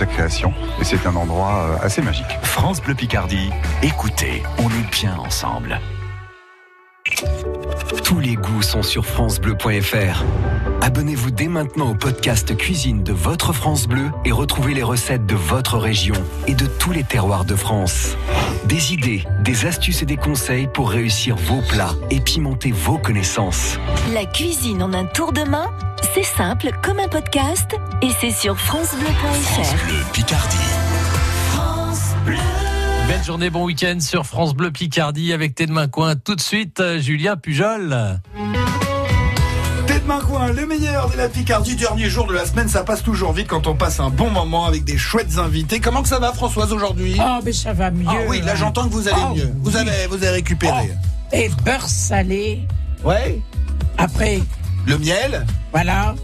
sa création. Et c'est un endroit euh, assez magique. France Bleu Picardie, écoutez, on est bien ensemble. Tous les goûts sont sur francebleu.fr. Abonnez-vous dès maintenant au podcast Cuisine de votre France Bleu et retrouvez les recettes de votre région et de tous les terroirs de France. Des idées, des astuces et des conseils pour réussir vos plats et pimenter vos connaissances. La cuisine en un tour de main, c'est simple comme un podcast et c'est sur francebleu.fr. France Bleu Picardie. Belle journée, bon week-end sur France Bleu Picardie avec Main Coin. Tout de suite, euh, Julien Pujol. Le meilleur de la Picardie, dernier jour de la semaine, ça passe toujours vite quand on passe un bon moment avec des chouettes invités. Comment que ça va Françoise aujourd'hui? Oh, mais ça va mieux. Ah oui, là hein. j'entends que vous allez Oh, mieux. Vous oui. avez, vous avez récupéré. Et beurre salé. Ouais. Après, Le miel. voilà.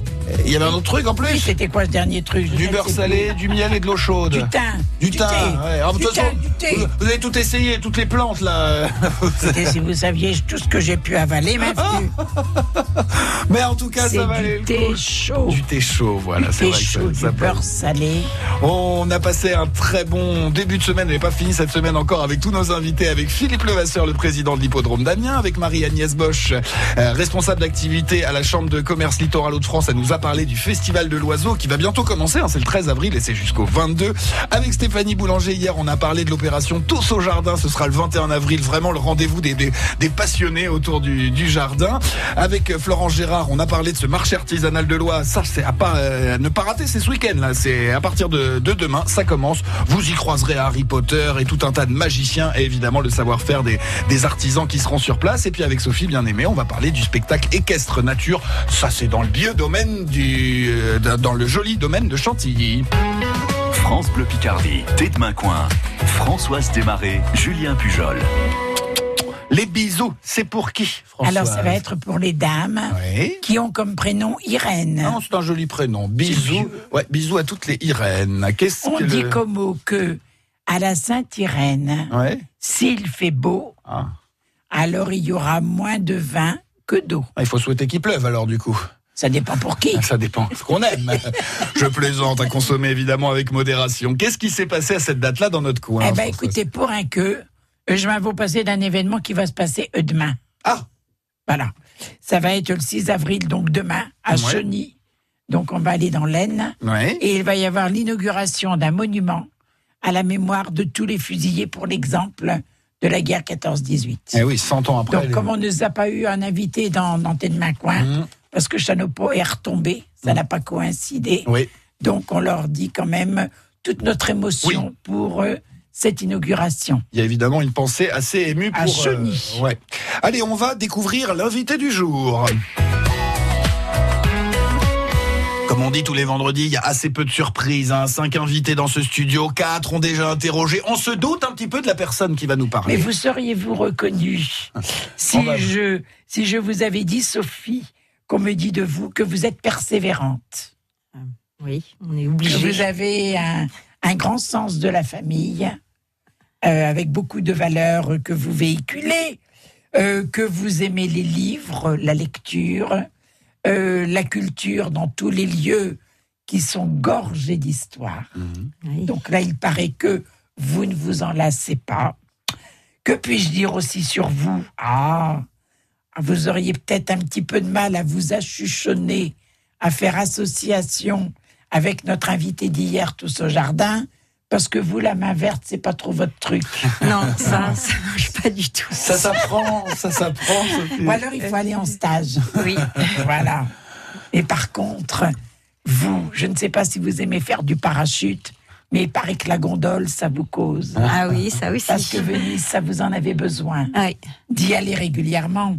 Il y avait un autre truc en Oui, plus. c'était quoi ce dernier truc Du beurre salé, du miel et de l'eau chaude. Du thym. Du thym. thé. ouais. Alors, de du toute thym, façon, du thé. vous, vous avez tout essayé, toutes les plantes là. Écoutez, si vous saviez tout ce que j'ai pu avaler, ma fille. Mais en tout cas, ça va aller. du thé chaud. Du thé chaud, voilà. C'est vrai que ça- chaud, ça du peut- beurre salé. On a passé un très bon début de semaine, n'est pas fini cette semaine encore avec tous nos invités, avec Philippe Levasseur, le président de l'hippodrome d'Amiens, avec Marie-Agnès Bosch, euh, responsable d'activité à la Chambre de commerce littoral Hauts-de-France. Elle nous a parlé du Festival de l'Oiseau qui va bientôt commencer, hein, c'est le 13 avril et c'est jusqu'au 22. Avec Stéphanie Boulanger, hier, on a parlé de l'opération Tous au Jardin, ce sera le 21 avril, vraiment le rendez-vous des, passionnés autour du, jardin. Avec euh, Florence Gérard, on a parlé de ce marché artisanal de loi. Ça, c'est à pas, euh, ne pas rater, c'est ce week-end là. C'est à partir de, de demain, ça commence. Vous y croiserez Harry Potter et tout un tas de magiciens et évidemment le savoir-faire des, des artisans qui seront sur place. Et puis avec Sophie bien aimée, on va parler du spectacle équestre nature. Ça, c'est dans le vieux domaine du, euh, dans le joli domaine de Chantilly. France Bleu Picardie, de Main Coin. Françoise Desmarais, Julien Pujol. Les bisous, c'est pour qui Françoise Alors, ça va être pour les dames Oui. qui ont comme prénom Irène. Non, c'est un joli prénom. Bisous. Ouais, bisous à toutes les Irènes. On que dit le- comme mot que à la Sainte-Irène, Ouais. s'il fait beau, Ah. alors il y aura moins de vin que d'eau. Ah, Il faut souhaiter qu'il pleuve alors du coup. Ça dépend pour qui. Ça dépend ce qu'on aime. Je plaisante à consommer évidemment avec modération. Qu'est-ce qui s'est passé à cette date-là dans notre coin eh ben, écoutez, pour un que, je vais vous passer d'un événement qui va se passer euh, demain. Ah, Voilà. Ça va être le 6 avril, donc demain, à Ouais. Cheny. Donc, on va aller dans l'Aisne. ouais. Et il va y avoir l'inauguration d'un monument à la mémoire de tous les fusillés pour l'exemple de la guerre 14-18. Eh oui, 100 ans après. Donc, comme on ne nous a pas eu un invité dans, dans de Main Coin, Mhm. parce que Chanopo est retombé, ça n'a pas coïncidé. Oui. Donc, on leur dit quand même toute notre émotion pour euh, cette inauguration. Il y a évidemment une pensée assez émue pour. À ouais. Allez, on va découvrir l'invité du jour. Comme on dit tous les vendredis, il y a assez peu de surprises. Hein. Cinq invités dans ce studio, quatre ont déjà interrogé. On se doute un petit peu de la personne qui va nous parler. Mais vous seriez-vous reconnu si Oh, bah, je, si je vous avais dit, Sophie, qu'on me dit de vous que vous êtes persévérante, Oui, on est que obligé. vous avez un, un grand sens de la famille, euh, avec beaucoup de valeurs que vous véhiculez, euh, que vous aimez les livres, la lecture, euh, la culture dans tous les lieux qui sont gorgés d'histoire. Oui. Donc là, il paraît que vous ne vous en lassez pas. Que puis-je dire aussi sur vous? Ah, vous auriez peut-être un petit peu de mal à vous achuchonner, à faire association avec notre invité d'hier, tous au jardin, parce que vous, la main verte, c'est pas trop votre truc. Non, ça, ça marche pas du tout. Ça s'apprend, ça s'apprend. Ou alors, il faut aller en stage. Oui. voilà. Et par contre, vous, je ne sais pas si vous aimez faire du parachute, mais il paraît que la gondole, ça vous cause. Ah oui, ça aussi. Parce que Venise, ça vous en avait besoin Oui. d'y aller régulièrement.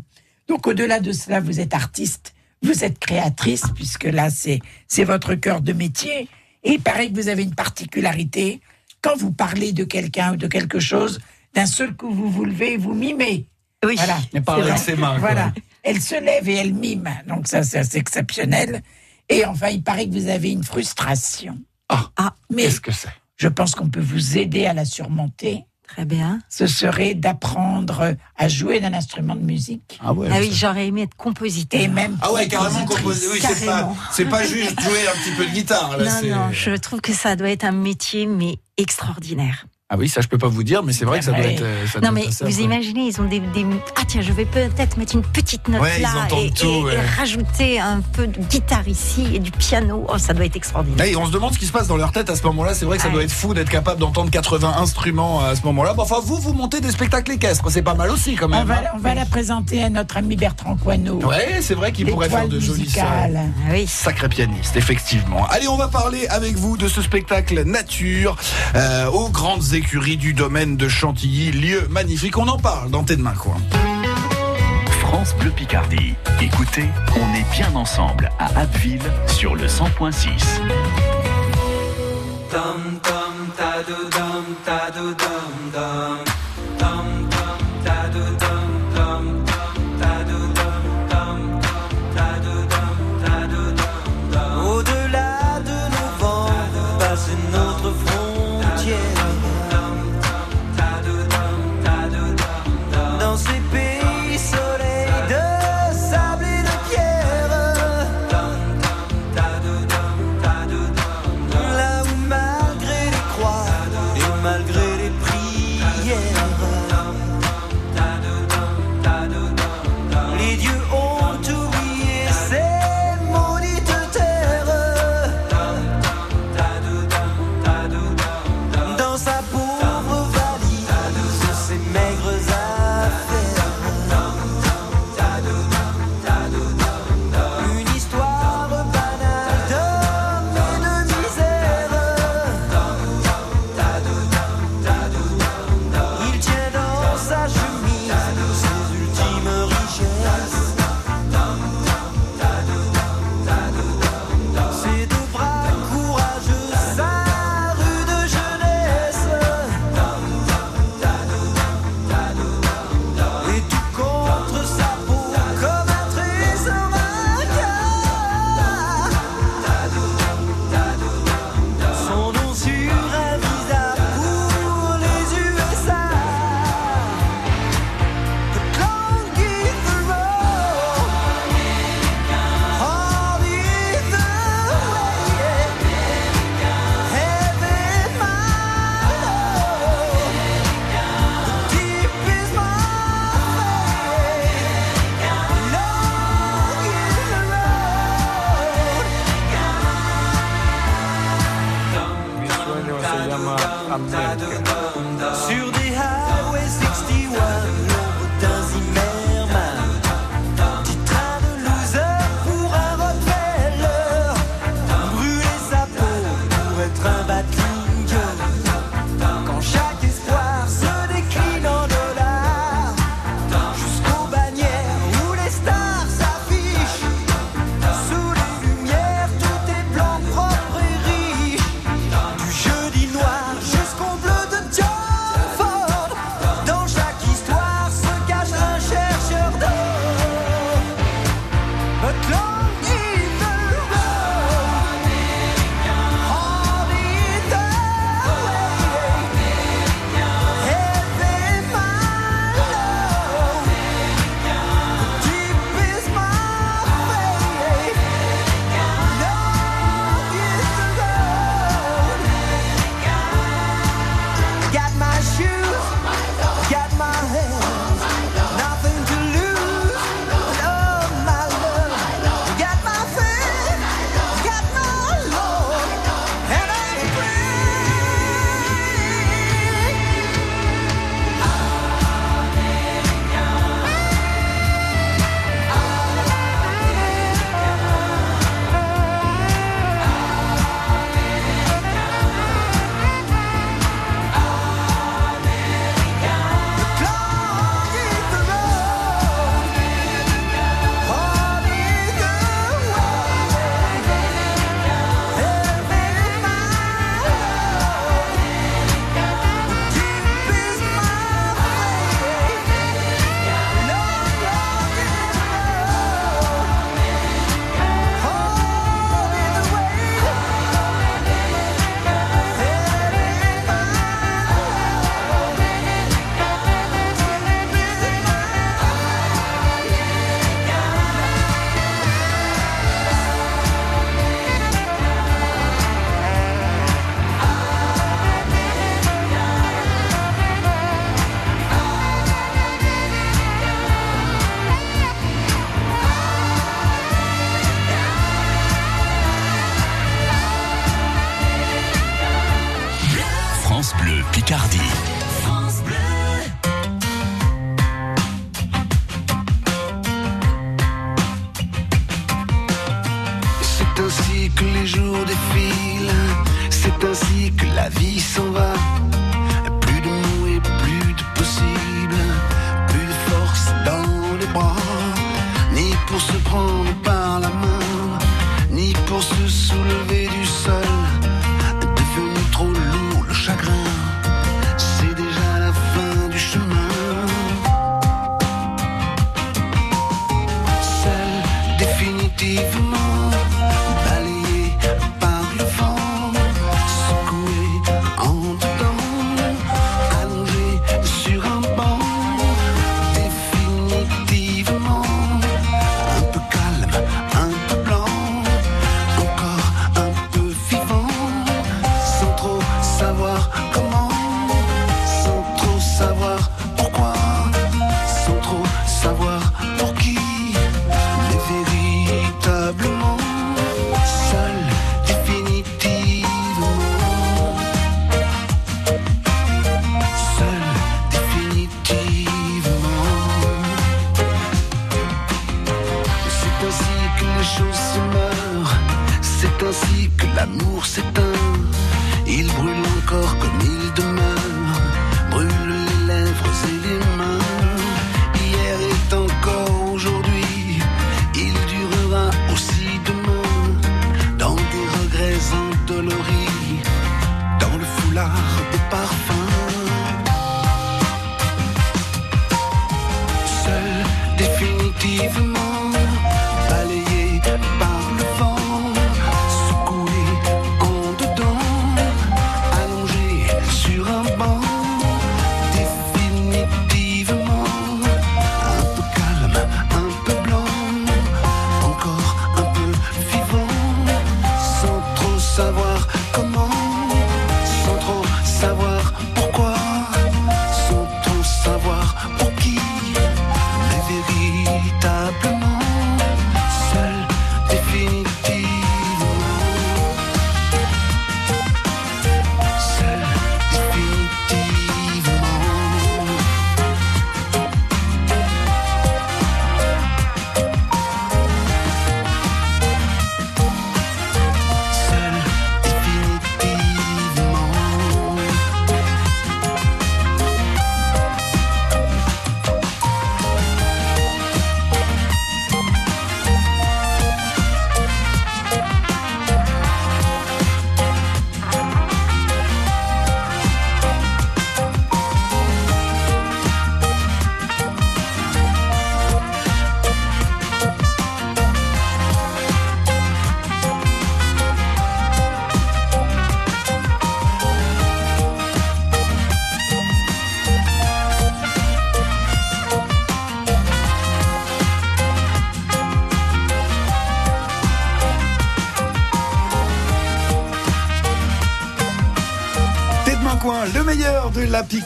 Donc au-delà de cela, vous êtes artiste, vous êtes créatrice, puisque là, c'est c'est votre cœur de métier. Et il paraît que vous avez une particularité. Quand vous parlez de quelqu'un ou de quelque chose, d'un seul coup, vous vous levez et vous mimez. Oui. Voilà. Elle parle C'est avec ses mains. Voilà. Elle se lève et elle mime. Donc ça, c'est assez exceptionnel. Et enfin, il paraît que vous avez une frustration. Ah, mais qu'est-ce que c'est? je pense qu'on peut vous aider à la surmonter. Très bien. ce serait d'apprendre à jouer d'un instrument de musique. Ah ouais. Ah oui, j'aurais aimé être compositeur. Et même Ah ouais, carrément composé. Oui, c'est pas, Carrément. c'est pas juste jouer un petit peu de guitare. Là, non, non, je trouve que ça doit être un métier, mais extraordinaire. Ah oui, ça je peux pas vous dire, mais c'est vrai que ça doit Ouais. être. euh, ça Non, doit mais être assez vous imaginez, ils ont des, des- Ah tiens, je vais peut-être mettre une petite note Ouais, ils là entendent et, tout, et- ouais. et rajouter un peu de guitare ici et du piano. Oh, ça doit être extraordinaire. Hey, on se demande ce qui se passe dans leur tête à ce moment-là. C'est vrai que ça Ouais. doit être fou d'être capable d'entendre 80 instruments à ce moment-là. Bon, enfin, vous, vous montez des spectacles équestres. C'est pas mal aussi, quand On même. va, hein. on va la présenter à notre ami Bertrand Coineau. Ouais, c'est vrai qu'il pourrait faire de jolies musicale. Ah oui. Sacré pianiste, effectivement. Allez, on va parler avec vous de ce spectacle nature euh, aux grandes écuries du domaine de Chantilly, lieu magnifique. On en parle dans Tes de main, quoi. France Bleu Picardie. Écoutez, on est bien ensemble à Abbeville sur le 100.6. Dum dum da do dum da do dum dum dum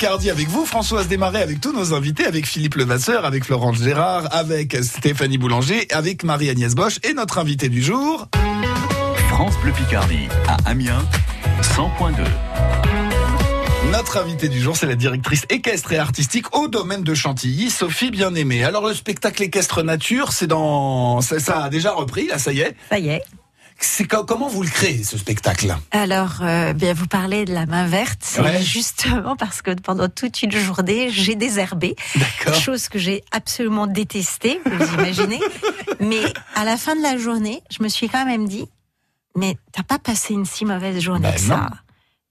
Picardie avec vous, Françoise Desmarais, avec tous nos invités, avec Philippe Levasseur, avec Florence Gérard, avec Stéphanie Boulanger, avec Marie-Agnès Bosch et notre invité du jour. France Bleu Picardie à Amiens 100.2. Notre invité du jour, c'est la directrice équestre et artistique au domaine de Chantilly, Sophie Bien-Aimée. Alors le spectacle équestre nature, c'est dans, ça, ça a déjà repris, là, ça y est? Ça y est. C'est comment vous le créez ce spectacle Alors, euh, bien, vous parlez de la main verte, c'est Ouais. justement parce que pendant toute une journée, j'ai désherbé, chose que j'ai absolument détestée, vous imaginez. mais à la fin de la journée, je me suis quand même dit, mais t'as pas passé une si mauvaise journée Ben que non. ça.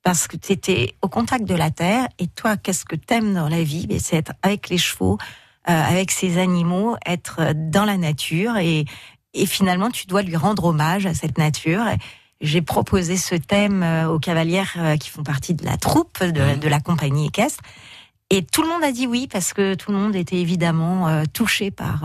Parce que tu étais au contact de la terre, et toi, qu'est-ce que t'aimes dans la vie? Ben, C'est être avec les chevaux, euh, avec ces animaux, être dans la nature, et, et finalement, tu dois lui rendre hommage à cette nature. J'ai proposé ce thème euh, aux cavalières euh, qui font partie de la troupe, de, de la compagnie équestre. Et tout le monde a dit oui, parce que tout le monde était évidemment euh, touché par...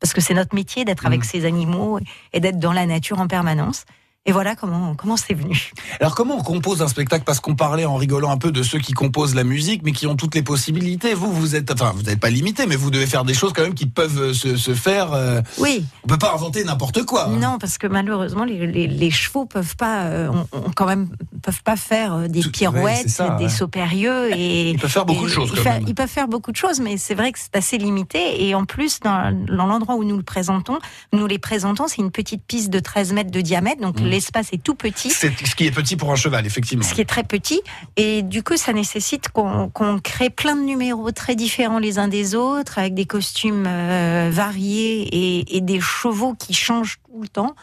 parce que c'est notre métier d'être avec ces animaux et d'être dans la nature en permanence. Et voilà comment comment c'est venu. Alors comment on compose un spectacle? Parce qu'on parlait en rigolant un peu de ceux qui composent la musique, mais qui ont toutes les possibilités. Vous, vous êtes, enfin, vous n'êtes pas limité, mais vous devez faire des choses quand même qui peuvent euh, se, se faire. euh, Oui. On peut pas inventer n'importe quoi. hein. Non, parce que malheureusement, les, les, les chevaux peuvent pas, euh, on, on quand même peuvent pas faire euh, des Tout- pirouettes, ça, des ouais. sauts périlleux et Ils peuvent faire beaucoup et de choses, Ils, quand fa- même. ils peuvent faire beaucoup de choses, mais c'est vrai que c'est assez limité. Et en plus, dans, dans l'endroit où nous le présentons, nous les présentons, c'est une petite piste de 13 mètres de diamètre, donc Mmh. L'espace est tout petit. C'est ce qui est petit pour un cheval, effectivement. Ce qui est très petit. Et du coup, ça nécessite qu'on qu'on crée plein de numéros très différents les uns des autres, avec des costumes euh, variés et, et des chevaux qui changent tout le temps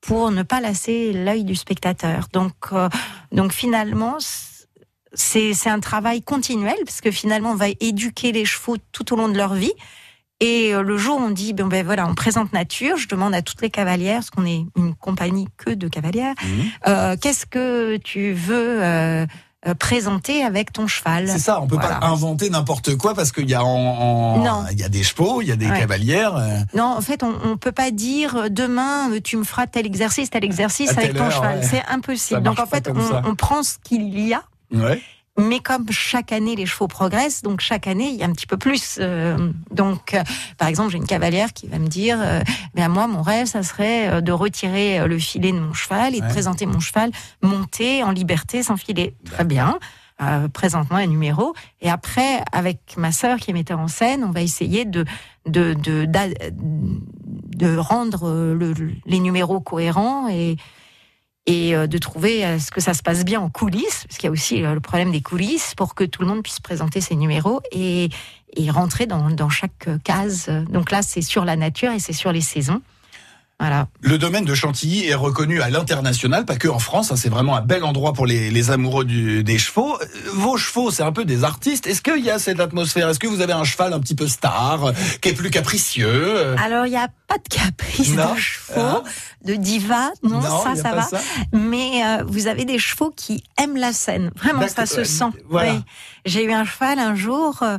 pour ne pas lasser l'œil du spectateur. Donc, euh, donc finalement, c'est un travail continuel, parce que finalement, on va éduquer les chevaux tout au long de leur vie. Et euh, le jour où on dit, bon ben voilà, on présente nature, je demande à toutes les cavalières, parce qu'on est une compagnie que de cavalières, Mhm. euh, qu'est-ce que tu veux euh, euh, présenter avec ton cheval? C'est ça, on peut Voilà. pas inventer n'importe quoi parce qu'il y a en, en- il y a des chevaux, il y a des Ouais. cavalières. euh, Non, en fait, on, on peut pas dire demain tu me feras tel exercice, tel exercice À avec ton heure, cheval. ouais. C'est impossible. Donc en fait, on, on prend ce qu'il y a. Ouais. Mais comme chaque année les chevaux progressent, donc chaque année il y a un petit peu plus. euh, donc, euh, par exemple, j'ai une cavalière qui va me dire, ben moi mon rêve, ça serait de retirer le filet de mon cheval et Ouais. de présenter mon cheval monté en liberté sans filet. Très bien. Euh, Présente-moi un numéro. Et après, avec ma sœur qui est metteur en scène, on va essayer de de de, de rendre le- les numéros cohérents et et euh, de trouver à ce que ça se passe bien en coulisses, parce qu'il y a aussi euh, le problème des coulisses, pour que tout le monde puisse présenter ses numéros et, et rentrer dans, dans chaque euh, case. Donc là, c'est sur la nature et c'est sur les saisons. Voilà. Le domaine de Chantilly est reconnu à l'international, pas que en France. hein, c'est vraiment un bel endroit pour les, les amoureux du- des chevaux. Euh, Vos chevaux, c'est un peu des artistes. Est-ce qu'il y a cette atmosphère? Est-ce que vous avez un cheval un petit peu star, euh, qui est plus capricieux euh, Alors, il n'y a pas de caprice Non. de chevaux, Hein? de diva, non, ça, ça va. ça Mais euh, vous avez des chevaux qui aiment la scène. Vraiment, ça se sent. voilà. Oui. J'ai eu un cheval un jour. euh,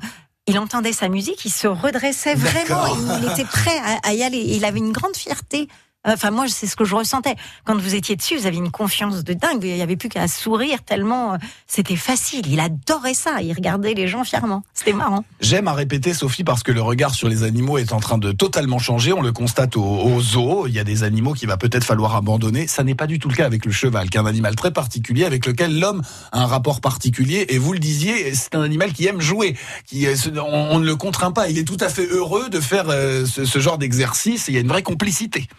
il entendait sa musique, il se redressait vraiment. Il était prêt à, à y aller. Il avait une grande fierté. Enfin, moi, c'est ce que je ressentais. Quand vous étiez dessus, vous aviez une confiance de dingue. Il n'y avait plus qu'à sourire tellement euh, c'était facile. Il adorait ça. Il regardait les gens fièrement. C'était marrant. J'aime à répéter, Sophie, parce que le regard sur les animaux est en train de totalement changer. On le constate au, au zoo. Il y a des animaux qu'il va peut-être falloir abandonner. Ça n'est pas du tout le cas avec le cheval, qui est un animal très particulier avec lequel l'homme a un rapport particulier. Et vous le disiez, c'est un animal qui aime jouer. Euh, on, ne le contraint pas. Il est tout à fait heureux de faire euh, ce genre d'exercice. Il y a une vraie complicité.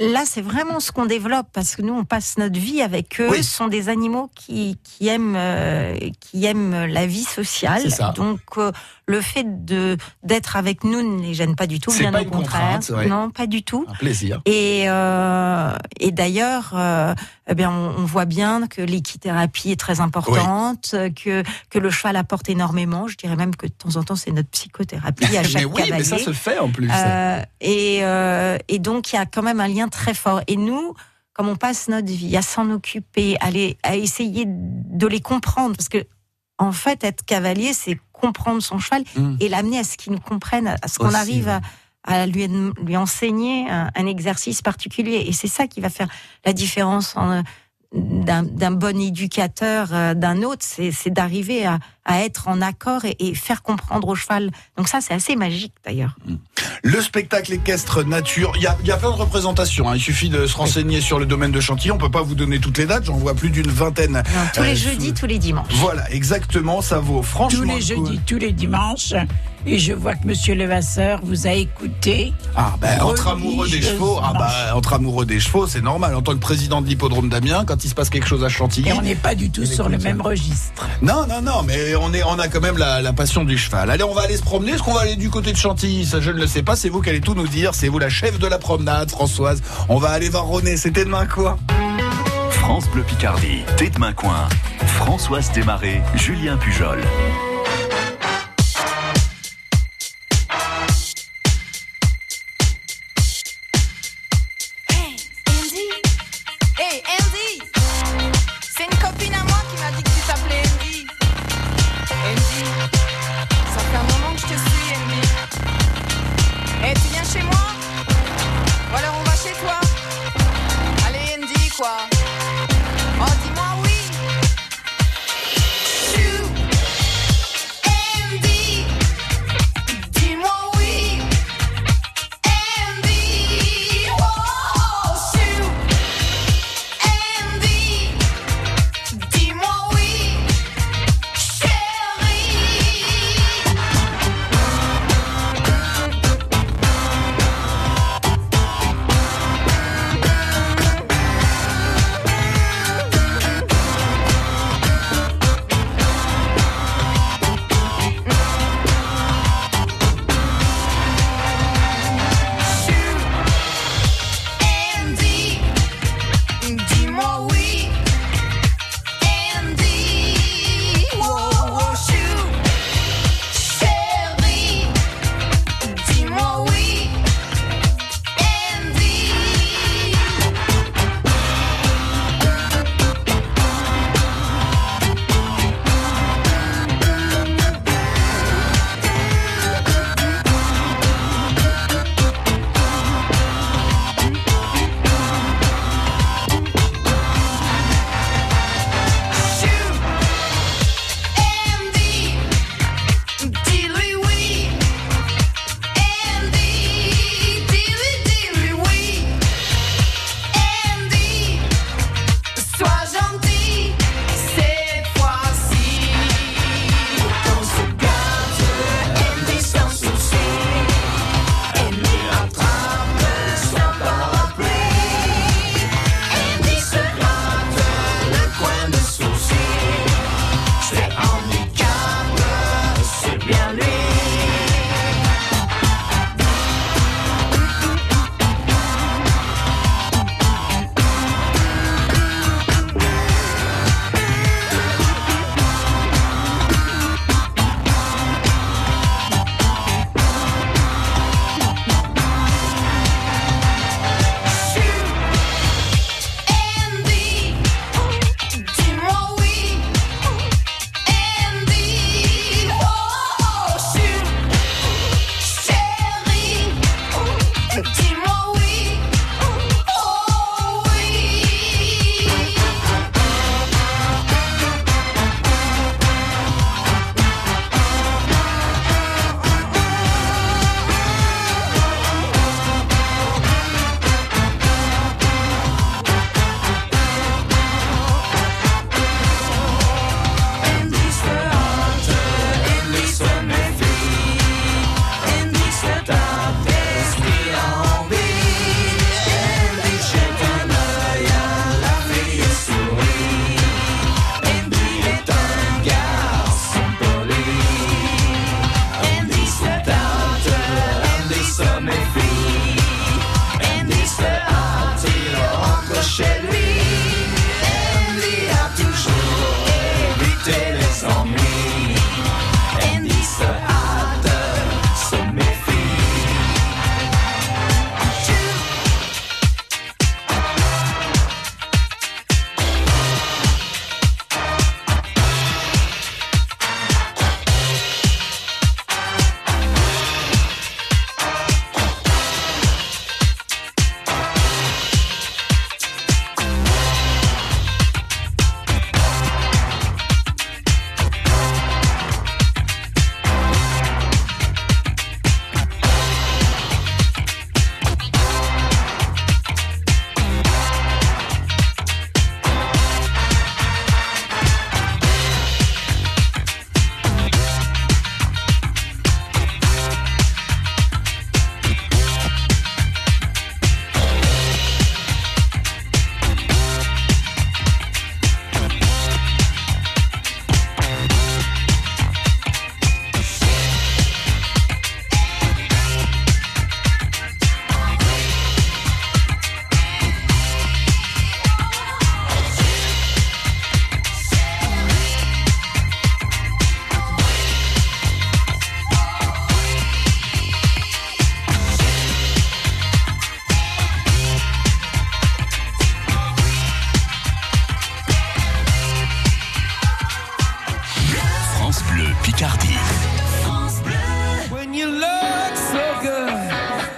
Là, c'est vraiment ce qu'on développe parce que nous, on passe notre vie avec eux. Oui. Ce sont des animaux qui, qui aiment euh, qui aiment la vie sociale. C'est ça. Donc, euh, le fait de d'être avec nous ne les gêne pas du tout. Bien pas au une contraire. ouais. Non, pas du tout. Un plaisir. Et, euh, et d'ailleurs, euh, eh bien, on, on voit bien que l'équithérapie est très importante, que, que le cheval apporte énormément. Je dirais même que de temps en temps, c'est notre psychothérapie à chaque mais oui, cavalier. mais ça se fait en plus. Euh, et, et donc, il y a quand même un lien très fort. Et nous, comme on passe notre vie à s'en occuper, à, les- à essayer de les comprendre, parce que en fait, être cavalier, c'est comprendre son cheval Mm. et l'amener à ce qu'il nous comprenne, à ce qu'on arrive à, à lui, lui enseigner un, un exercice particulier. Et c'est ça qui va faire la différence en, d'un d'un bon éducateur euh, d'un autre, c'est c'est d'arriver à, à être en accord et, et faire comprendre au cheval. Donc ça, c'est assez magique d'ailleurs. Le spectacle équestre nature, il y a, il y a plein de représentations. hein. Il suffit de se renseigner sur le domaine de Chantilly. On peut pas vous donner toutes les dates. J'en vois plus d'une vingtaine. Non, tous Euh, les sous- jeudis, tous les dimanches. Voilà, exactement. Ça vaut franchement. Tous les jeudis, tous les dimanches. Et je vois que Monsieur Levasseur vous a écouté. Ah ben entre amoureux des chevaux, ah bah entre amoureux des chevaux, c'est normal. En tant que président de l'hippodrome d'Amiens, quand il se passe quelque chose à Chantilly. Et on n'est pas du tout sur le même registre. Non, non, non, mais on a quand même la, passion du cheval. Allez, on va aller se promener. Est-ce qu'on va aller du côté de Chantilly? Ça, je ne le sais pas. C'est vous qui allez tout nous dire. C'est vous la chef de la promenade, Françoise. On va aller voir René. C'était demain quoi? France Bleu Picardie, Tête de Main Coin, Françoise Desmarais, Julien Pujol.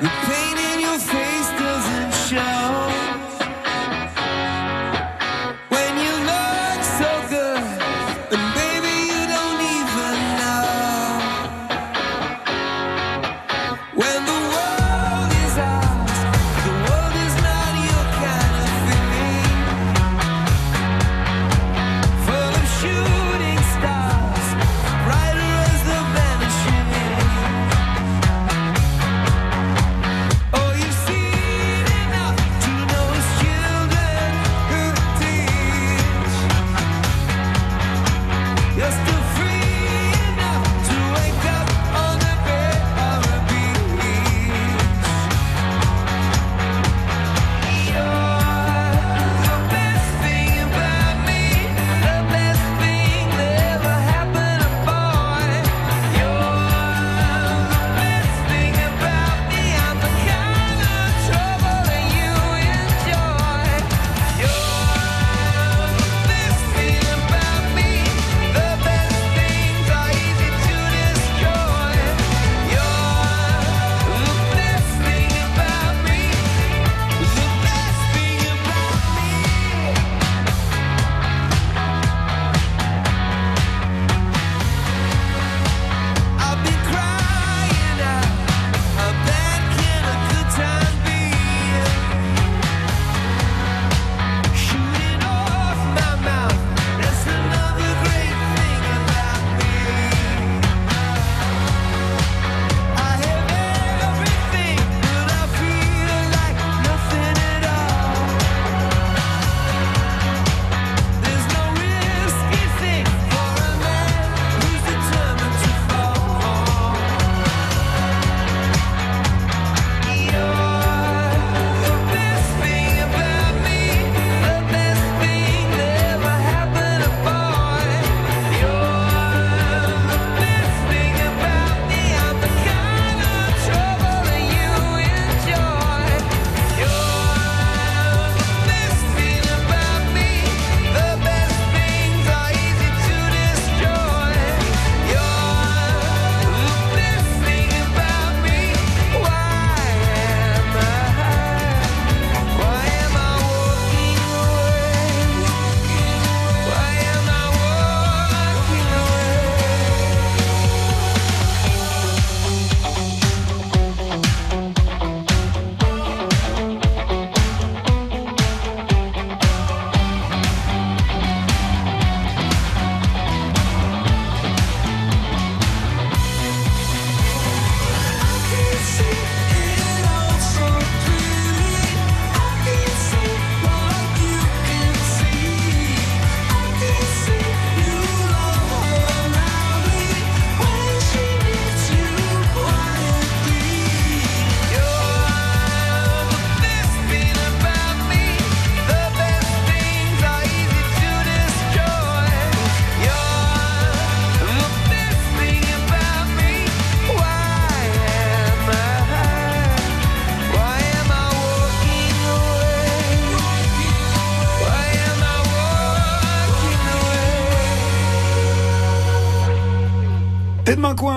Repent.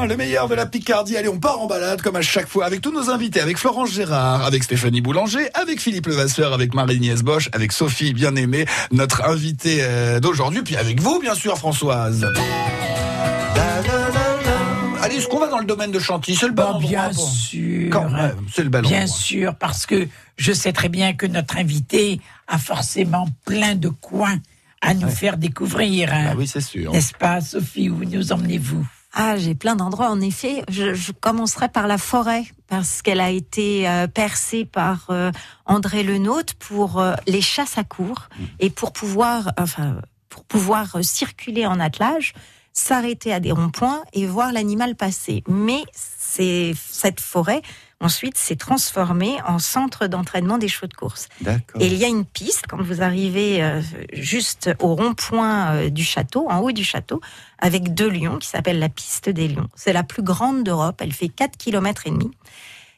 Le meilleur de la Picardie. Allez, on part en balade comme à chaque fois avec tous nos invités, avec Florence Gérard, avec Stéphanie Boulanger, avec Philippe Levasseur, avec Marie-Nièce Bosch, avec Sophie bien-aimée, notre invitée euh, d'aujourd'hui, puis avec vous, bien sûr, Françoise. Allez, est-ce qu'on va dans le domaine de Chantilly? C'est le bon Bon, endroit bien sûr. Quand même, c'est le bel Bien endroit. sûr, parce que je sais très bien que notre invité a forcément plein de coins à nous faire découvrir. hein. Ah oui, c'est sûr. N'est-ce pas, Sophie Où nous emmenez-vous? Ah, j'ai plein d'endroits. En effet, je, je commencerai par la forêt parce qu'elle a été euh, percée par euh, André Lenôtre pour euh, les chasses à cours et pour pouvoir, enfin, pour pouvoir euh, circuler en attelage, s'arrêter à des ronds-points et voir l'animal passer. Mais c'est cette forêt ensuite s'est transformée en centre d'entraînement des chevaux de course. Et il y a une piste quand vous arrivez euh, juste au rond-point euh, du château, en haut du château, avec deux lions qui s'appelle la piste des lions. C'est la plus grande d'Europe. Elle fait 4 km et demi.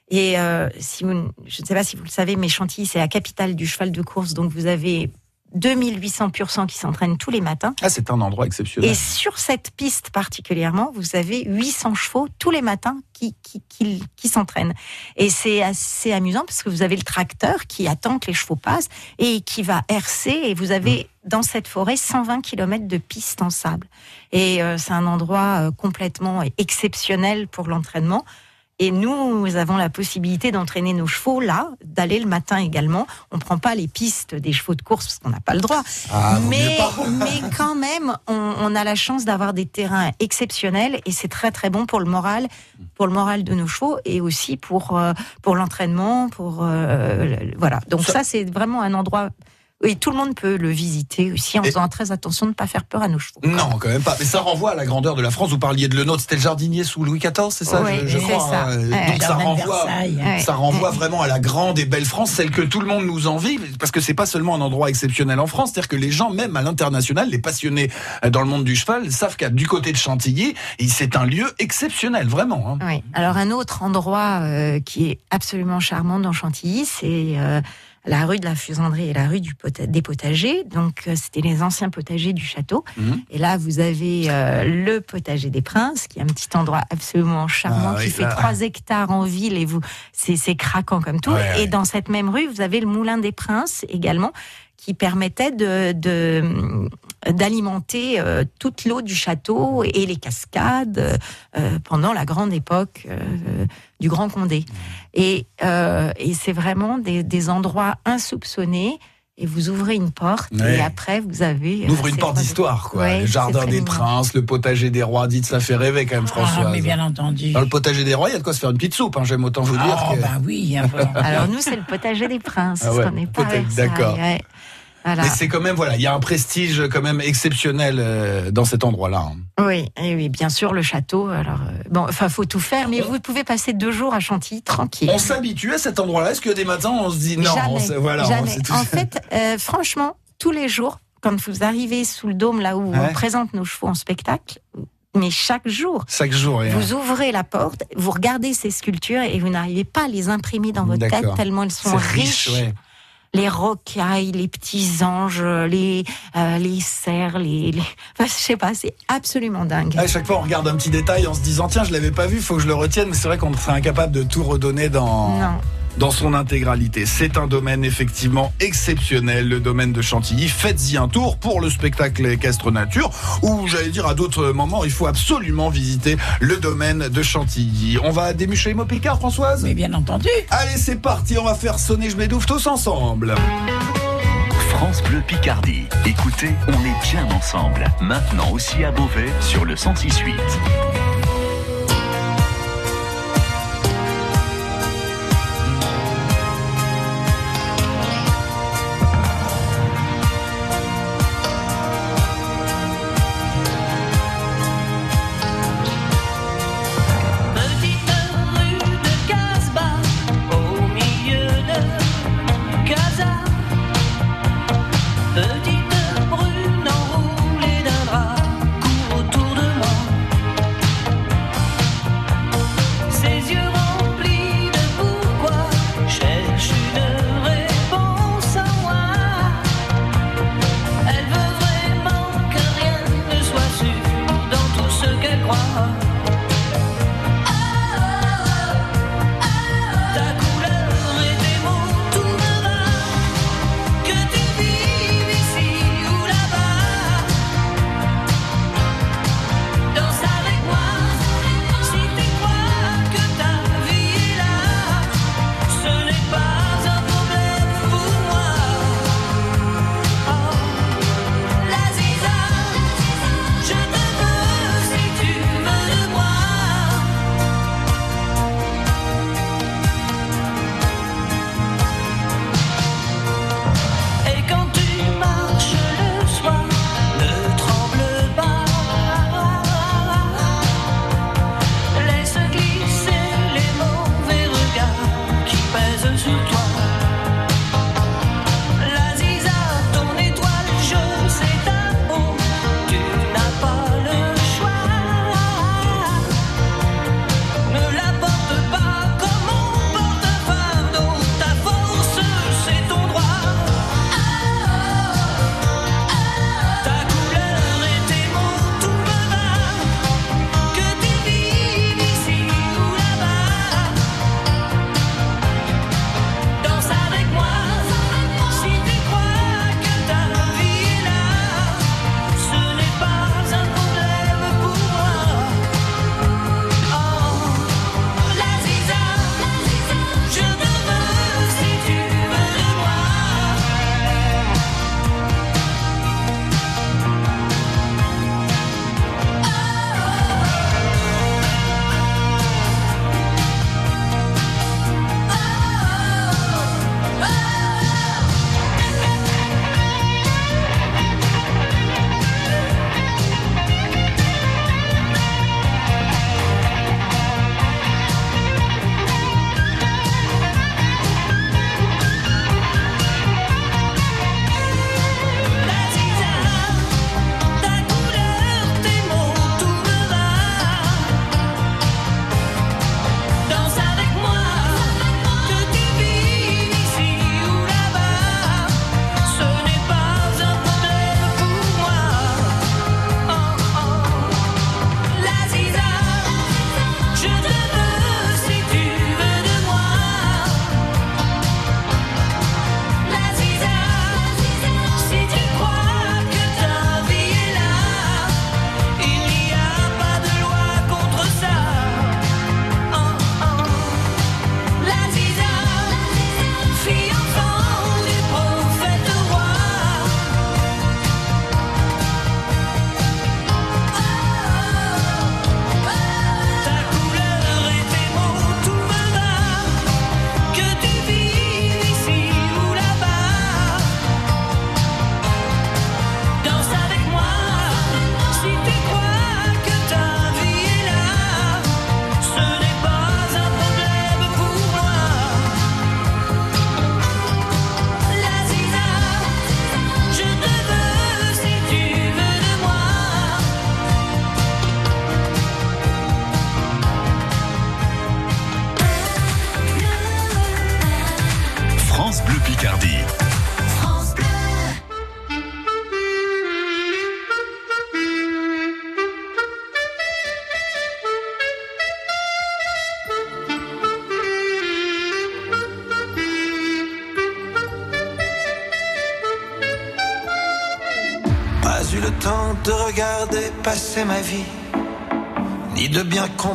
Et euh, si vous, je ne sais pas si vous le savez, mais Chantilly, c'est la capitale du cheval de course. Donc vous avez 2800 pur sang qui s'entraînent tous les matins. Ah, c'est un endroit exceptionnel. Et sur cette piste particulièrement, vous avez 800 chevaux tous les matins qui, qui, qui, qui s'entraînent. Et c'est assez amusant parce que vous avez le tracteur qui attend que les chevaux passent et qui va hercer. Et vous avez dans cette forêt 120 km de pistes en sable. Et euh, c'est un endroit euh, complètement exceptionnel pour l'entraînement. Et nous, avons la possibilité d'entraîner nos chevaux là, d'aller le matin également. On prend pas les pistes des chevaux de course parce qu'on n'a pas le droit. Ah, mais, quand même, on, on a la chance d'avoir des terrains exceptionnels et c'est très très bon pour le moral, pour le moral de nos chevaux et aussi pour euh, pour l'entraînement, pour euh, voilà. Donc ça, c'est vraiment un endroit. Et tout le monde peut le visiter aussi en Et- faisant très attention de ne pas faire peur à nos chevaux. Non, quand même pas. Mais ça renvoie à la grandeur de la France. Vous parliez de le nôtre, c'était le jardinier sous Louis XIV, c'est ça Oui, je, je c'est crois. ça. hein. Ouais. Donc ça renvoie. Ouais. ça renvoie vraiment à la grande et belle France, celle que tout le monde nous envie, parce que c'est pas seulement un endroit exceptionnel en France, c'est-à-dire que les gens, même à l'international, les passionnés euh, dans le monde du cheval, savent qu'à du côté de Chantilly, c'est un lieu exceptionnel, vraiment. hein. Oui. Alors un autre endroit euh, qui est absolument charmant dans Chantilly, c'est euh, la rue de la Fusanderie et la rue du des potagers. Donc euh, c'était les anciens potagers du château. Mhm. Et là vous avez euh, le potager des Princes, qui est un petit endroit absolument charmant Ah oui, qui fait là. 3 hectares en ville et vous c'est c'est craquant comme tout. Ouais, et ouais. dans cette même rue vous avez le moulin des Princes également qui permettait de de- d'alimenter euh, toute l'eau du château et les cascades euh, pendant la grande époque euh, du Grand Condé. Et, euh, et c'est vraiment des, des endroits insoupçonnés. Et vous ouvrez une porte Ouais. et après vous avez. On ouvre une porte d'histoire, quoi. Ouais, le jardin des princes, le potager des rois, dites, ça fait rêver quand même, Françoise. Ah, mais bien entendu. Dans le potager des rois, il y a de quoi se faire une petite soupe, hein, j'aime autant vous dire. Oh, que- bah oui. hein. Alors nous c'est le potager des princes. Ah ouais, parce qu'on n'est pas d'accord. Voilà. Mais c'est quand même, voilà, il y a un prestige quand même exceptionnel euh, dans cet endroit-là. hein. Oui, et oui, bien sûr le château. Alors euh, bon, enfin faut tout faire, mais vous pouvez passer deux jours à Chantilly tranquille. On s'habitue à cet endroit-là Est-ce que des matins, on se dit non jamais, on se- voilà, on- jamais. c'est tout- En fait, euh, franchement, tous les jours, quand vous arrivez sous le dôme là où Ouais. on présente nos chevaux en spectacle, mais chaque jour, Chaque jour. vous ouvrez la porte, vous regardez ces sculptures et vous n'arrivez pas à les imprimer dans votre tête tellement elles sont riches. ouais. Les rocailles, les petits anges, les euh, les cerfs, les, les... Enfin, je sais pas, c'est absolument dingue. À chaque fois, on regarde un petit détail en se disant tiens, je l'avais pas vu, faut que je le retienne. Mais c'est vrai qu'on serait incapable de tout redonner dans Non. Dans son intégralité. C'est un domaine effectivement exceptionnel, le domaine de Chantilly. Faites-y un tour pour le spectacle équestre nature, ou j'allais dire à d'autres moments, il faut absolument visiter le domaine de Chantilly. On va démucher les mots Picard, Françoise? Mais bien entendu. Allez, c'est parti, on va faire sonner Je m'étouffe tous ensemble. France Bleu Picardie. Écoutez, on est bien ensemble. Maintenant aussi à Beauvais sur le 106.8.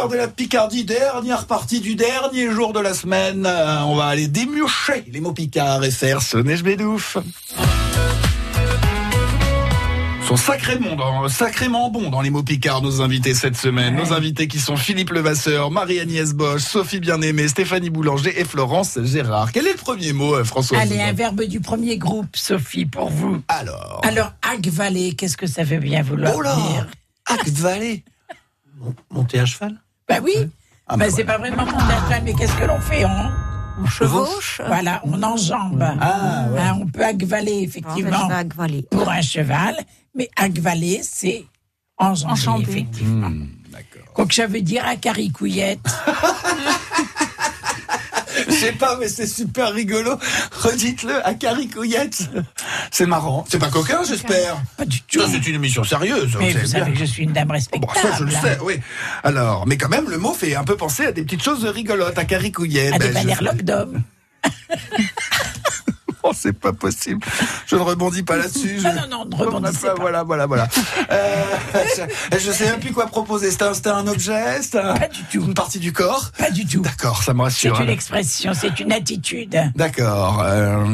meilleur de la Picardie, dernière partie du dernier jour de la semaine. Euh, on va aller démurcher les mots picards et faire sonner bédouf. Sont sacrément, dans- sacrément bons dans les mots picards, nos invités cette semaine. Nos invités qui sont Philippe Levasseur, Marie-Agnès Bosch, Sophie Bien-Aimée, Stéphanie Boulanger et Florence Gérard. Quel est le premier mot, euh, François Allez, un verbe du premier groupe, Sophie, pour vous. Alors Alors, agvaler, qu'est-ce que ça veut bien vouloir Oh là dire? Acte Vallée Monter à cheval? Bah oui, Ah, bah, bah c'est pas vraiment mon mais qu'est-ce que l'on fait On, On chevauche. Voilà, on enjambe. Ah, ouais. Hein, on peut agvaler, Ah, ben, effectivement, vais agvaler. pour un cheval, mais agvaler, c'est enjamber, effectivement. Hmm, D'accord. Donc, ça veut dire à caricouillette. Je sais pas, mais c'est super rigolo. Redites-le à Caricouillette. C'est marrant. C'est pas coquin, j'espère. Pas du tout. Ça, c'est une émission sérieuse. Mais vous vous savez que je suis une dame Bon, respectable. ça, je le sais, oui. Alors, mais quand même, le mot fait un peu penser à des petites choses rigolotes, à Caricouillette. À des Ben, je- balerloques Oh, c'est pas possible. Je ne rebondis pas là-dessus. Je... Non, non, non, ne rebondissez pas. Voilà, voilà, voilà. Euh, je, je sais même plus quoi proposer. C'était un, un objet, c'était un- Pas du tout. une partie du corps? Pas du tout. D'accord, ça me C'est rassure. une expression, c'est une attitude. D'accord. Euh,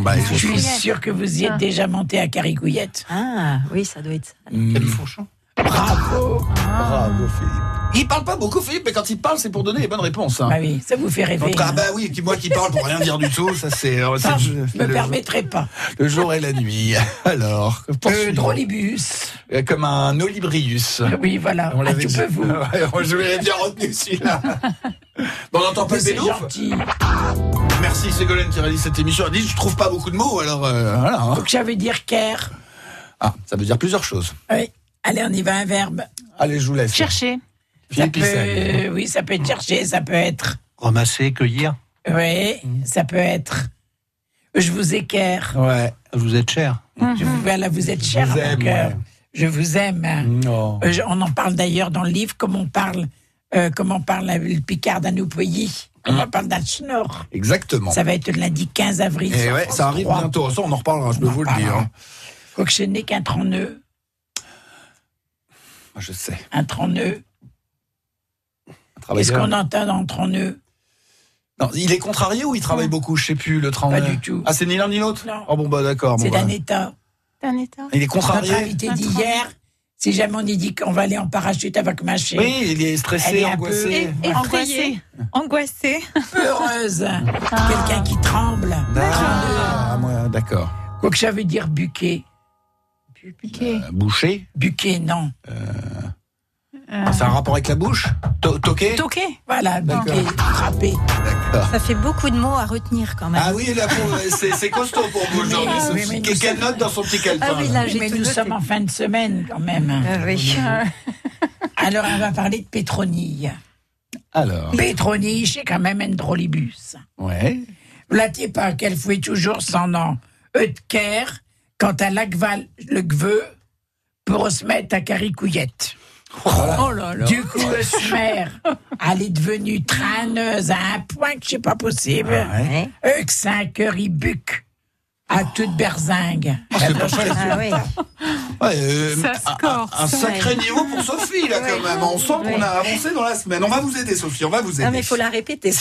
bah, Je suis sûr que vous y êtes Ah. déjà monté à Caricouillette. Ah, oui, ça doit être ça. Califourchon. Bravo Bravo, Philippe. Il parle pas beaucoup, Philippe, mais quand il parle, c'est pour donner les bonnes réponses. hein. Bah oui, ça vous fait rêver. Ah hein. bah oui, moi qui parle pour rien dire du tout, ça c'est euh, le, je jeu- me le- permettrai pas. le jour et la nuit. Alors, Euh, poursuivons. drôlibus. Euh, comme un olibrius. Oui, voilà. On Ah, tu peux vous. Je l'avais bien retenu celui-là. Bon, on n'entend pas le gentil. Merci Ségolène qui réalise cette émission. Elle dit je trouve pas beaucoup de mots, alors euh, voilà. hein. Donc ça veut dire care. Ah, ça veut dire plusieurs choses. Oui. Allez, on y va, un verbe. Allez, je vous laisse. Chercher. Ça peut, oui, ça peut être chercher, ça peut être. Ramasser, cueillir. Oui, ça peut être. Je vous équerre. Ouais. Vous êtes cher. Je vous, voilà, vous êtes cher vous à mon aime, ouais. Je vous aime. Je- on en parle d'ailleurs dans le livre, comme on parle, euh, comme on parle le Picard d'Anoupoyi, comme on parle d'Alchnor. Exactement. Ça va être le lundi 15 avril. Et sur ouais, France ça arrive 3. bientôt. Ça, on en reparlera, je peux vous le dire. hein. Faut que je n'ai qu'un tronc-nœud. Moi, Je sais. Un. Un travailleur. Qu'est-ce qu'on entend dans le tronc-nœud Non, il est contrarié ou il travaille beaucoup? Je sais plus, le train. Pas du tout. Ah, c'est ni l'un ni l'autre? Non. Oh bon, bah d'accord. bon, C'est bah. d'un état. Un état. Il est Notre contrarié invité d'hier, si jamais on y dit qu'on va aller en parachute avec Maché, Oui, il est stressé, est un angoissé. peu- Effrayé. Angoissé. heureuse, quelqu'un qui tremble. Ah, moi, d'accord. Quoi que ça veut dire buquet. Buquet. Euh, Bouché Buquet, non. Euh, C'est un rapport avec la bouche To- Toqué Toqué. Voilà, buquet, frappé. D'accord. Ça fait beaucoup de mots à retenir quand même. Ah oui, pauvre, c'est costaud pour vous aujourd'hui, Ah oui, Quelle sommes- note dans son petit calepin Ah oui, là, j'ai Mais nous noté. sommes en fin de semaine quand même. Euh, oui. Alors, on va parler de Pétronille. Alors, Pétronille, c'est quand même un drôlibus. ouais. Vous lâtiez pas qu'elle fouait toujours son nom. Eutker, quant à l'agval, le gveux, pour se mettre à caricouillette. Oh là là. Du coup, Eusmer, elle est devenue traîneuse à un point que c'est pas possible. Ouais. Eux, que 5 heures, il buque à toute berzingue. c'est pas cher. Ah oui. Ouais, euh, Ça un- score, Un, un ça. sacré niveau pour Sophie, là, quand même. On sent qu'on a avancé dans la semaine. On va vous aider, Sophie, on va vous aider. Non, mais il faut la répéter.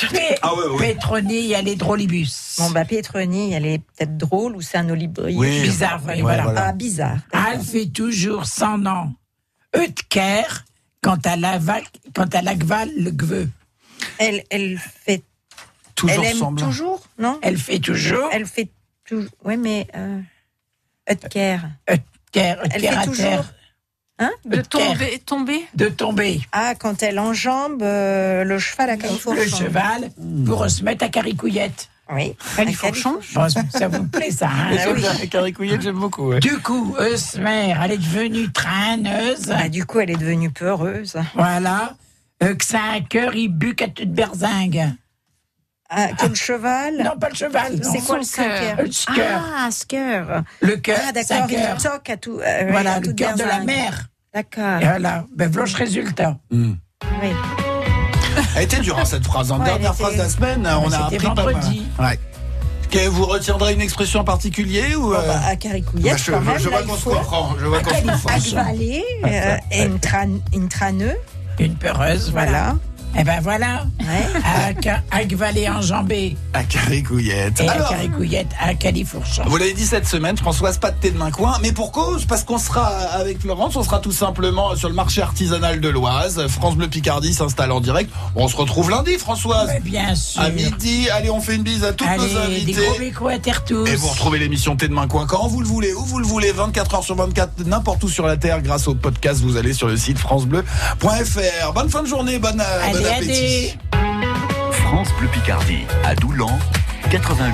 Ah ouais, ouais. Pétronille, elle est drôlibus. Bon, bah, Pétronie, elle est peut-être drôle ou c'est un olibri. Oui. Bizarre, Ouais, voilà. voilà. Ah, bizarre. Elle fait toujours son nom. Eutker, quand à la quand à l'agval, le gveux. Elle, elle fait. Toujours elle aime semblant. toujours, non? Elle fait toujours. Elle fait toujours. Oui, mais. Euh, Eutker. Eutker, Elle Eutker fait à toujours? terre, Hein? De tomber. Tomber? de tomber. Ah, quand elle enjambe euh, le cheval à Le califourchon. cheval pour se mettre à caricouillette. Oui. Califourchon. Bon, ça vous plaît, ça, hein caricouillettes, j'aime beaucoup. ouais. Du coup, Eusmer, elle est devenue traîneuse. Bah, du coup, elle est devenue peureuse. Voilà. Euh, que 5 heures, il buque à toute berzingue. Ah, que le cheval. Non, pas le cheval. C'est quoi le cœur. Le cœur. Ah, sker. Le cœur. Ah, d'accord, toque à tout. euh, Voilà, à le cœur de la mer. D'accord. Et voilà. Ben, vloche résultat. Hmm. Oui. Elle était dure, hein, cette phrase. En Ouais, dernière phrase de la semaine, on a appris pas vendredi. mal. Ouais. Vous retiendrez une expression en particulier ou Bon, euh, bah, à Caricouillette, bah, je, quand même, je là, vois il qu'on se comprend. Je vois qu'on se comprend. Agvaler, euh, et une, tran- une traneux, Une peureuse, voilà. Eh ben voilà. Ouais. À, à Gvalet enjambé. À caricouillette. Et à Alors, Caricouillette, à Califourchon. Vous l'avez dit cette semaine, Françoise, pas de thé de main coin, mais pour cause, parce qu'on sera avec Florence, on sera tout simplement sur le marché artisanal de l'Oise. France Bleu Picardie s'installe en direct. On se retrouve lundi, Françoise. Mais bien sûr. À midi, allez, on fait une bise à toutes nos Allez, des invités. gros bécos à terre tous. Et vous retrouvez l'émission Thé de main coin quand vous le voulez, où vous le voulez, 24 heures sur 24, n'importe où sur la Terre, grâce au podcast, vous allez sur le site francebleu.fr. Bonne fin de journée, bonne, Allez, bon appétit. allez. France Bleu Picardie, à Doulan, 88.1.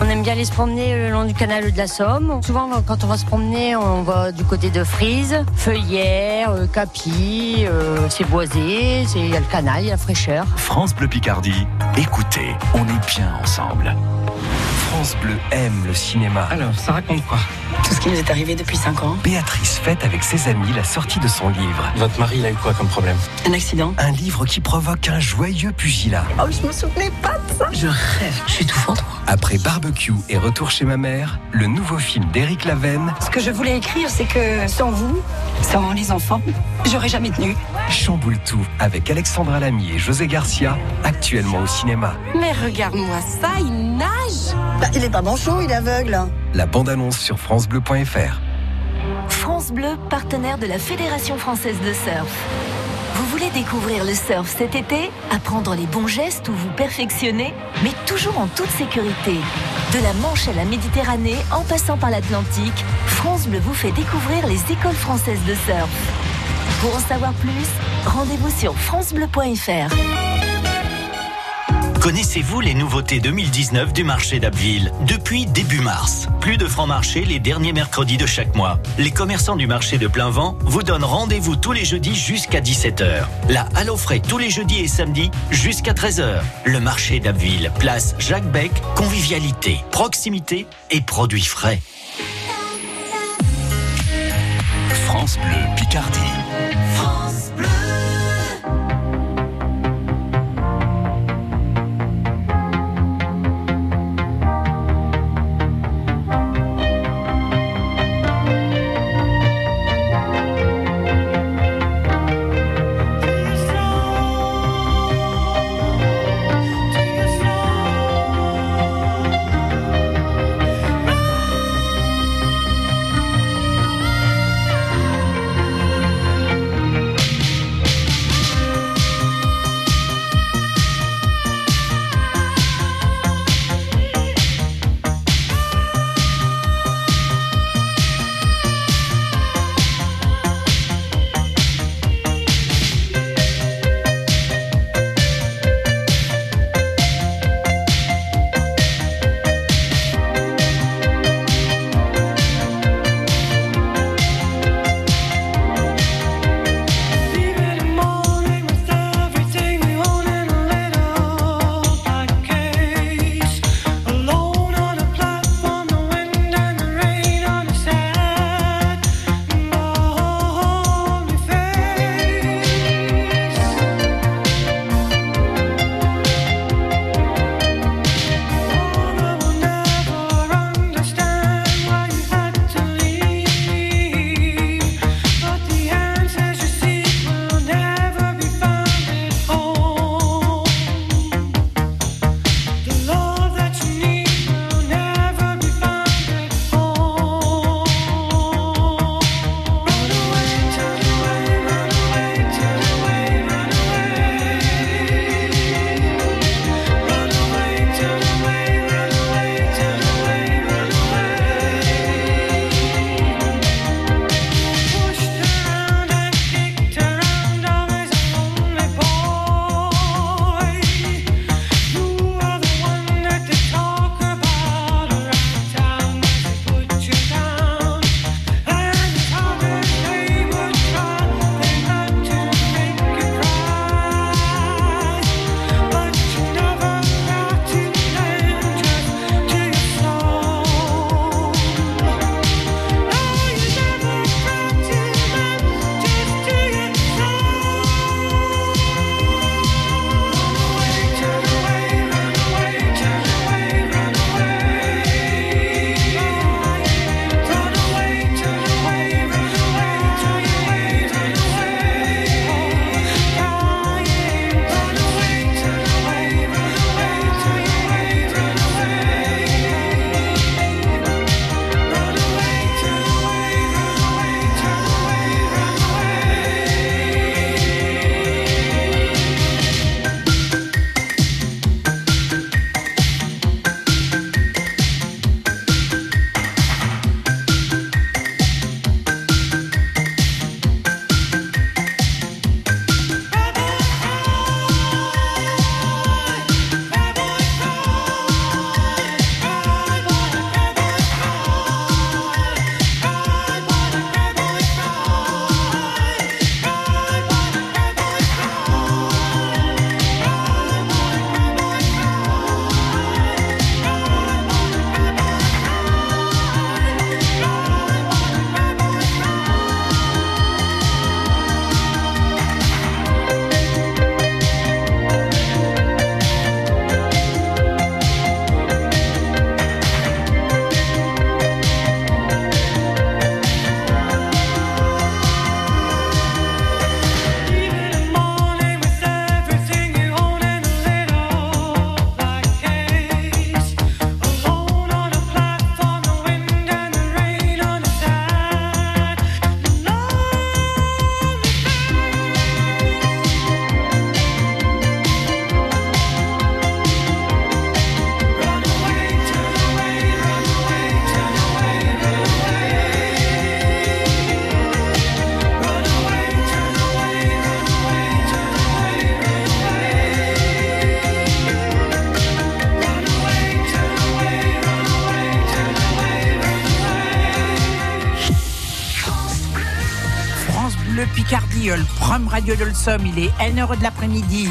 On aime bien aller se promener le long du canal de la Somme. Souvent, quand on va se promener, on va du côté de Frise, Feuillère, euh, Capi, euh, c'est boisé, c'est- il y a le canal, il y a la fraîcheur. France Bleu Picardie, écoutez, on est bien ensemble. France Bleu aime le cinéma. Alors, ça raconte quoi? Tout ce qui nous est arrivé depuis 5 ans. Béatrice fête avec ses amis la sortie de son livre. Votre mari, il a eu quoi comme problème? Un accident. Un livre qui provoque un joyeux pugilat. Oh, je me souvenais pas de ça. Je rêve, je suis tout fort. Après Barbecue et Retour chez ma mère, le nouveau film d'Éric Lavenne, Ce que je voulais écrire, c'est que sans vous, sans les enfants, j'aurais jamais tenu. chamboule tout avec Alexandra Lamy et José Garcia, actuellement au cinéma. Mais regarde-moi ça, il bah, Il est pas manchot, il est aveugle. La bande-annonce sur francebleu.fr. France Bleu, partenaire de la Fédération française de surf. Vous voulez découvrir le surf cet été Apprendre les bons gestes ou vous perfectionner Mais toujours en toute sécurité. De la Manche à la Méditerranée, en passant par l'Atlantique, France Bleu vous fait découvrir les écoles françaises de surf. Pour en savoir plus, rendez-vous sur francebleu.fr. Connaissez-vous les nouveautés 2019 du marché d'Abbeville? Depuis début mars, plus de francs marché les derniers mercredis de chaque mois. Les commerçants du marché de plein vent vous donnent rendez-vous tous les jeudis jusqu'à 17h. La Halle aux frais tous les jeudis et samedis jusqu'à 13h. Le marché d'Abbeville, place Jacques Beck, convivialité, proximité et produits frais. France Bleu Picardie. France Bleu. Le Somme, il est 1h de l'après-midi.